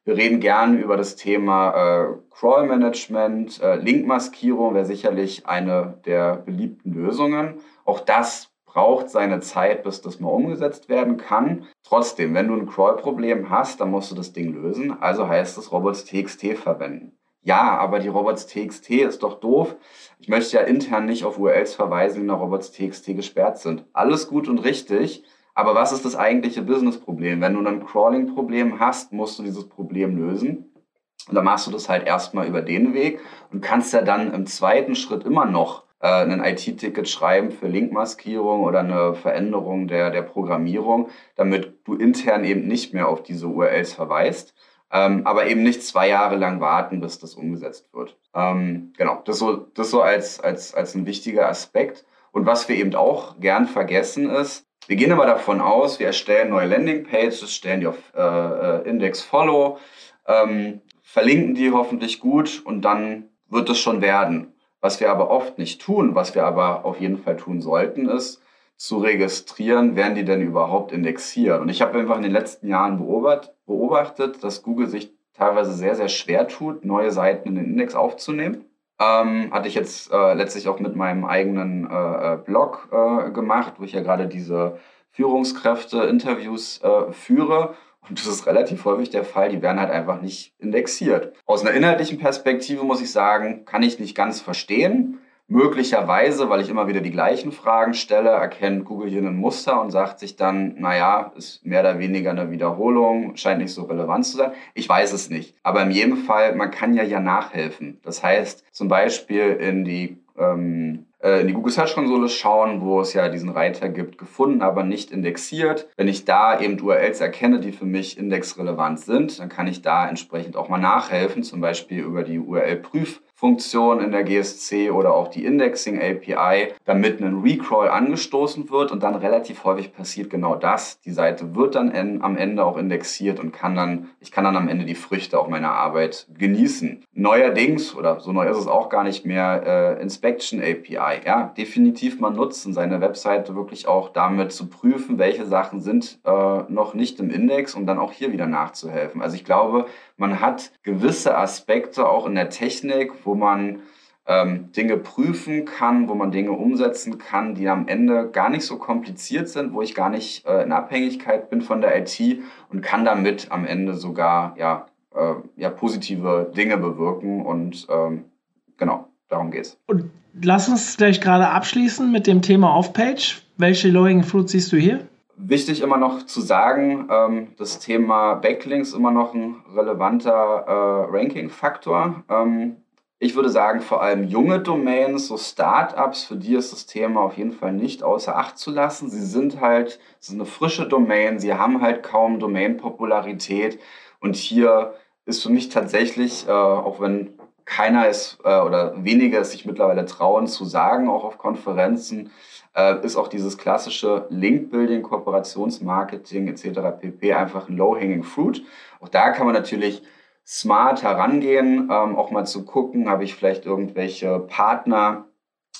wir reden gerne über das Thema äh, Crawl-Management, äh, Link-Maskierung wäre sicherlich eine der beliebten Lösungen. Auch das braucht seine Zeit, bis das mal umgesetzt werden kann. Trotzdem, wenn du ein Crawl-Problem hast, dann musst du das Ding lösen. Also heißt es robots.txt verwenden. Ja, aber die robots.txt ist doch doof. Ich möchte ja intern nicht auf URLs verweisen, die nach robots.txt gesperrt sind. Alles gut und richtig. Aber was ist das eigentliche Business-Problem? Wenn du ein Crawling-Problem hast, musst du dieses Problem lösen. Und dann machst du das halt erstmal über den Weg und kannst ja dann im zweiten Schritt immer noch äh, ein IT-Ticket schreiben für Linkmaskierung oder eine Veränderung der, der Programmierung, damit du intern eben nicht mehr auf diese URLs verweist. Ähm, aber eben nicht zwei Jahre lang warten, bis das umgesetzt wird. Ähm, genau, das so, das so als, als, als ein wichtiger Aspekt. Und was wir eben auch gern vergessen ist, wir gehen aber davon aus, wir erstellen neue Landingpages, stellen die auf äh, äh, Index Follow, ähm, verlinken die hoffentlich gut und dann wird es schon werden. Was wir aber oft nicht tun, was wir aber auf jeden Fall tun sollten, ist zu registrieren, werden die denn überhaupt indexiert. Und ich habe einfach in den letzten Jahren beobachtet, dass Google sich teilweise sehr, sehr schwer tut, neue Seiten in den Index aufzunehmen. Ähm, hatte ich jetzt äh, letztlich auch mit meinem eigenen äh, äh, Blog äh, gemacht, wo ich ja gerade diese Führungskräfte-Interviews äh, führe. Und das ist relativ häufig der Fall, die werden halt einfach nicht indexiert. Aus einer inhaltlichen Perspektive muss ich sagen, kann ich nicht ganz verstehen, Möglicherweise, weil ich immer wieder die gleichen Fragen stelle, erkennt Google hier ein Muster und sagt sich dann, naja, ist mehr oder weniger eine Wiederholung, scheint nicht so relevant zu sein. Ich weiß es nicht. Aber in jedem Fall, man kann ja ja nachhelfen. Das heißt, zum Beispiel in die ähm, äh, in die Google Search Konsole schauen, wo es ja diesen Reiter gibt, gefunden, aber nicht indexiert. Wenn ich da eben URLs erkenne, die für mich indexrelevant sind, dann kann ich da entsprechend auch mal nachhelfen, zum Beispiel über die URL-Prüf- Funktion in der GSC oder auch die Indexing API, damit ein Recrawl angestoßen wird und dann relativ häufig passiert genau das. Die Seite wird dann en am Ende auch indexiert und kann dann, ich kann dann am Ende die Früchte auch meiner Arbeit genießen. Neuerdings, oder so neu ist es auch gar nicht mehr, äh, Inspection API. Ja, definitiv mal nutzen, seine Webseite wirklich auch damit zu prüfen, welche Sachen sind äh, noch nicht im Index, um dann auch hier wieder nachzuhelfen. Also ich glaube, man hat gewisse Aspekte auch in der Technik, wo man ähm, Dinge prüfen kann, wo man Dinge umsetzen kann, die am Ende gar nicht so kompliziert sind, wo ich gar nicht äh, in Abhängigkeit bin von der IT und kann damit am Ende sogar ja, äh, ja positive Dinge bewirken und ähm, genau, darum geht's. Und lass uns gleich gerade abschließen mit dem Thema Off-Page. Welche Low-Hanging Fruit siehst du hier? Wichtig immer noch zu sagen, ähm, das Thema Backlinks immer noch ein relevanter äh, Ranking-Faktor. Ähm, ich würde sagen, vor allem junge Domains, so Startups, für die ist das Thema auf jeden Fall nicht außer Acht zu lassen. Sie sind halt, es ist eine frische Domain, sie haben halt kaum Domain-Popularität und hier ist für mich tatsächlich, äh, auch wenn keiner es äh, oder wenige es sich mittlerweile trauen zu sagen, auch auf Konferenzen, äh, ist auch dieses klassische Link-Building, Kooperationsmarketing etc. pp. einfach ein Low-Hanging Fruit. Auch da kann man natürlich smart herangehen, ähm, auch mal zu gucken, habe ich vielleicht irgendwelche Partner,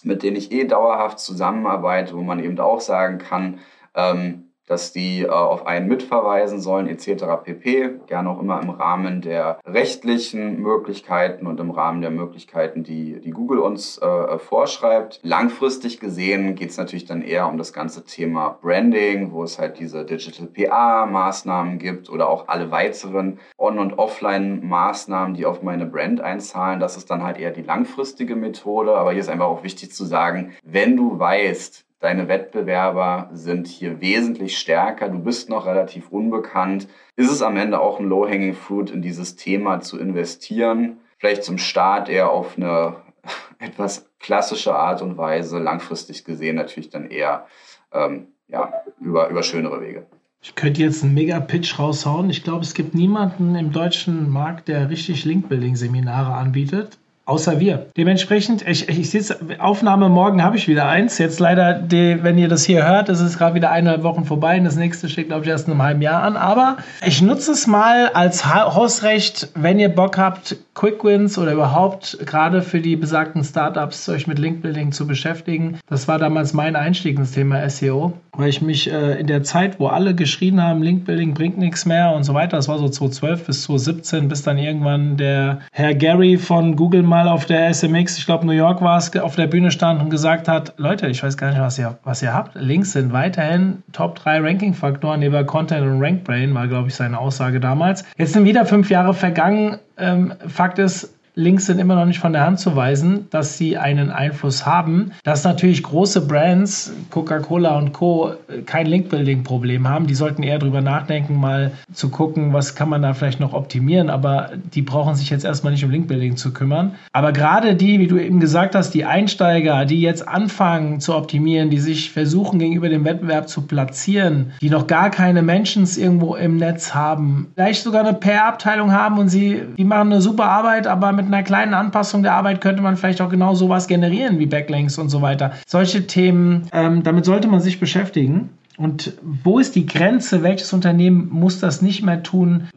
mit denen ich eh dauerhaft zusammenarbeite, wo man eben auch sagen kann, ähm, dass die äh, auf einen mitverweisen sollen etc. pp. Gerne auch immer im Rahmen der rechtlichen Möglichkeiten und im Rahmen der Möglichkeiten, die, die Google uns äh, vorschreibt. Langfristig gesehen geht es natürlich dann eher um das ganze Thema Branding, wo es halt diese Digital PA-Maßnahmen gibt oder auch alle weiteren On- und Offline-Maßnahmen, die auf meine Brand einzahlen. Das ist dann halt eher die langfristige Methode. Aber hier ist einfach auch wichtig zu sagen, wenn du weißt, Deine Wettbewerber sind hier wesentlich stärker. Du bist noch relativ unbekannt. Ist es am Ende auch ein Low-Hanging Fruit, in dieses Thema zu investieren? Vielleicht zum Start eher auf eine [LAUGHS] etwas klassische Art und Weise, langfristig gesehen natürlich dann eher ähm, ja, über, über schönere Wege. Ich könnte jetzt einen Mega-Pitch raushauen. Ich glaube, es gibt niemanden im deutschen Markt, der richtig Link-Building-Seminare anbietet. Außer wir. Dementsprechend, ich, ich sitze, Aufnahme morgen habe ich wieder eins. Jetzt leider, die, wenn ihr das hier hört, ist es gerade wieder eineinhalb Wochen vorbei und das nächste steht, glaube ich, erst in einem halben Jahr an. Aber ich nutze es mal als Hausrecht, wenn ihr Bock habt, Quick Wins oder überhaupt gerade für die besagten Startups euch mit Linkbuilding zu beschäftigen. Das war damals mein Einstieg ins Thema SEO, weil ich mich äh, in der Zeit, wo alle geschrien haben, Linkbuilding bringt nichts mehr und so weiter, das war so 2012 bis 2017, bis dann irgendwann der Herr Gary von Google mal mal auf der SMX, ich glaube New York war es, auf der Bühne stand und gesagt hat, Leute, ich weiß gar nicht, was ihr, was ihr habt. Links sind weiterhin Top 3 Ranking-Faktoren neben Content und RankBrain, war, glaube ich, seine Aussage damals. Jetzt sind wieder fünf Jahre vergangen. Ähm, Fakt ist, Links sind immer noch nicht von der Hand zu weisen, dass sie einen Einfluss haben. Dass natürlich große Brands, Coca-Cola und Co., kein Link-Building-Problem haben. Die sollten eher darüber nachdenken, mal zu gucken, was kann man da vielleicht noch optimieren. Aber die brauchen sich jetzt erstmal nicht um Link-Building zu kümmern. Aber gerade die, wie du eben gesagt hast, die Einsteiger, die jetzt anfangen zu optimieren, die sich versuchen, gegenüber dem Wettbewerb zu platzieren, die noch gar keine Mentions irgendwo im Netz haben, vielleicht sogar eine PR-Abteilung haben und sie, die machen eine super Arbeit, aber mit einer kleinen Anpassung der Arbeit könnte man vielleicht auch genau sowas generieren wie Backlinks und so weiter. Solche Themen, ähm, damit sollte man sich beschäftigen. Und wo ist die Grenze? Welches Unternehmen muss das nicht mehr tun?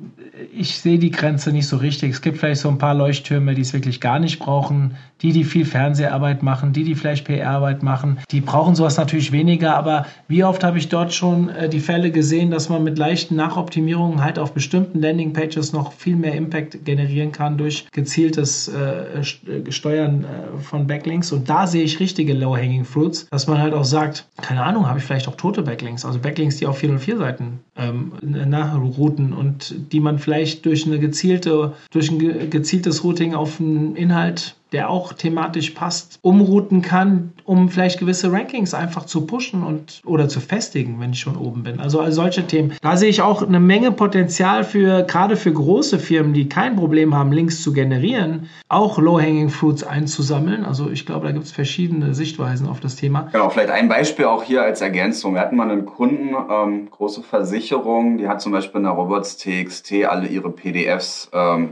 Ich sehe die Grenze nicht so richtig. Es gibt vielleicht so ein paar Leuchttürme, die es wirklich gar nicht brauchen die, die viel Fernseharbeit machen, die, die vielleicht PR-Arbeit machen, die brauchen sowas natürlich weniger. Aber wie oft habe ich dort schon äh, die Fälle gesehen, dass man mit leichten Nachoptimierungen halt auf bestimmten Landingpages noch viel mehr Impact generieren kann durch gezieltes äh, äh, Steuern von Backlinks. Und da sehe ich richtige Low-Hanging Fruits, dass man halt auch sagt, keine Ahnung, habe ich vielleicht auch tote Backlinks, also Backlinks, die auf 404 Seiten ähm, nachrouten und die man vielleicht durch eine gezielte, durch ein gezieltes Routing auf einen Inhalt der auch thematisch passt, umrouten kann, um vielleicht gewisse Rankings einfach zu pushen und oder zu festigen, wenn ich schon oben bin. Also all solche Themen. Da sehe ich auch eine Menge Potenzial für, gerade für große Firmen, die kein Problem haben, Links zu generieren, auch Low-Hanging Fruits einzusammeln. Also ich glaube, da gibt es verschiedene Sichtweisen auf das Thema. Genau, vielleicht ein Beispiel auch hier als Ergänzung. Wir hatten mal einen Kunden, ähm, große Versicherung, die hat zum Beispiel in der Robots TXT alle ihre PDFs ähm,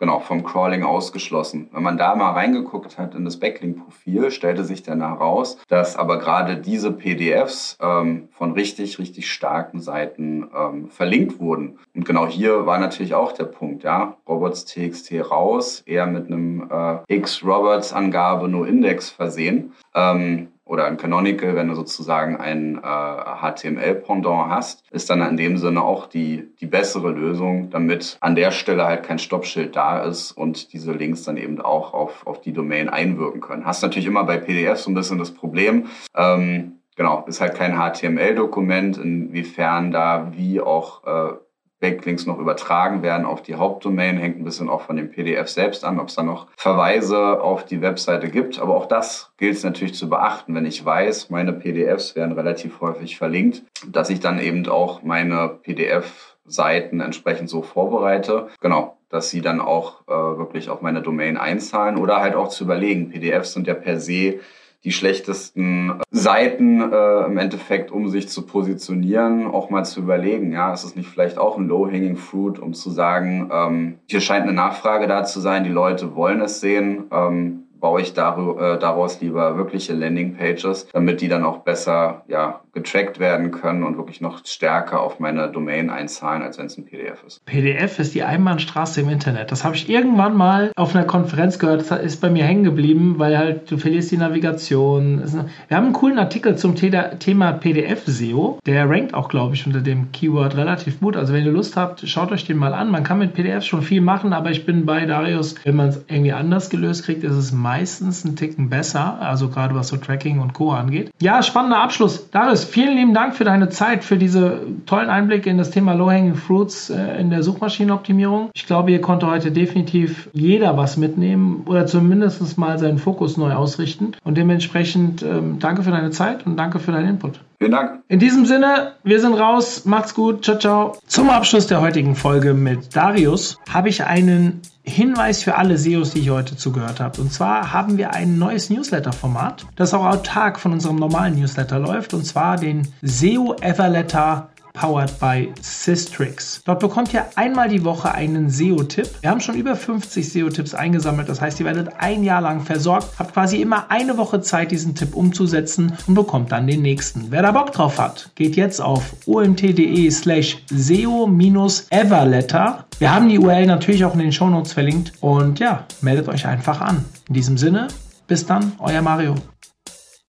genau, vom Crawling ausgeschlossen. Wenn man da mal reingeguckt hat in das Backlink-Profil, stellte sich dann heraus, dass aber gerade diese PDFs ähm, von richtig, richtig starken Seiten ähm, verlinkt wurden. Und genau hier war natürlich auch der Punkt, ja, Robots.txt raus, eher mit einem äh, X-Robots-Angabe nur Index versehen. Ähm, oder ein Canonical, wenn du sozusagen ein äh, HTML-Pendant hast, ist dann in dem Sinne auch die, die bessere Lösung, damit an der Stelle halt kein Stoppschild da ist und diese Links dann eben auch auf, auf die Domain einwirken können. Hast natürlich immer bei PDF so ein bisschen das Problem, ähm, genau, ist halt kein HTML-Dokument, inwiefern da wie auch äh, Backlinks noch übertragen werden auf die Hauptdomain, hängt ein bisschen auch von dem PDF selbst an, ob es da noch Verweise auf die Webseite gibt. Aber auch das gilt es natürlich zu beachten, wenn ich weiß, meine PDFs werden relativ häufig verlinkt, dass ich dann eben auch meine PDF-Seiten entsprechend so vorbereite. Genau, dass sie dann auch äh, wirklich auf meine Domain einzahlen oder halt auch zu überlegen. PDFs sind ja per se die schlechtesten Seiten äh, im Endeffekt, um sich zu positionieren, auch mal zu überlegen, ja, ist es nicht vielleicht auch ein Low-Hanging Fruit, um zu sagen, ähm, hier scheint eine Nachfrage da zu sein, die Leute wollen es sehen, ähm, baue ich äh, daraus lieber wirkliche Landingpages, damit die dann auch besser ja, getrackt werden können und wirklich noch stärker auf meine Domain einzahlen, als wenn es ein PDF ist. PDF ist die Einbahnstraße im Internet. Das habe ich irgendwann mal auf einer Konferenz gehört. Das ist bei mir hängen geblieben, weil halt du verlierst die Navigation. Wir haben einen coolen Artikel zum Thema PDF-SEO. Der rankt auch, glaube ich, unter dem Keyword relativ gut. Also wenn ihr Lust habt, schaut euch den mal an. Man kann mit PDFs schon viel machen, aber ich bin bei Darius, wenn man es irgendwie anders gelöst kriegt, ist es meistens ein Ticken besser. Also gerade was so Tracking und Co. angeht. Ja, spannender Abschluss. Darius, vielen lieben Dank für deine Zeit, für diese tollen Einblicke in das Thema Low-Hanging Fruits äh, in der Suchmaschinenoptimierung. Ich glaube, hier konnte heute definitiv jeder was mitnehmen oder zumindest mal seinen Fokus neu ausrichten. Und dementsprechend ähm, danke für deine Zeit und danke für deinen Input. Vielen Dank. In diesem Sinne, wir sind raus. Macht's gut. Ciao, ciao. Zum Abschluss der heutigen Folge mit Darius habe ich einen Hinweis für alle SEOs, die ich heute zugehört habe. Und zwar haben wir ein neues Newsletter-Format, das auch autark von unserem normalen Newsletter läuft. Und zwar den SEO Everletter powered by Systrix. Dort bekommt ihr einmal die Woche einen SEO-Tipp. Wir haben schon über 50 SEO-Tipps eingesammelt. Das heißt, ihr werdet ein Jahr lang versorgt, habt quasi immer eine Woche Zeit, diesen Tipp umzusetzen und bekommt dann den nächsten. Wer da Bock drauf hat, geht jetzt auf omt.de slash SEO-Everletter. Wir haben die URL natürlich auch in den Shownotes verlinkt und ja, meldet euch einfach an. In diesem Sinne, bis dann, euer Mario.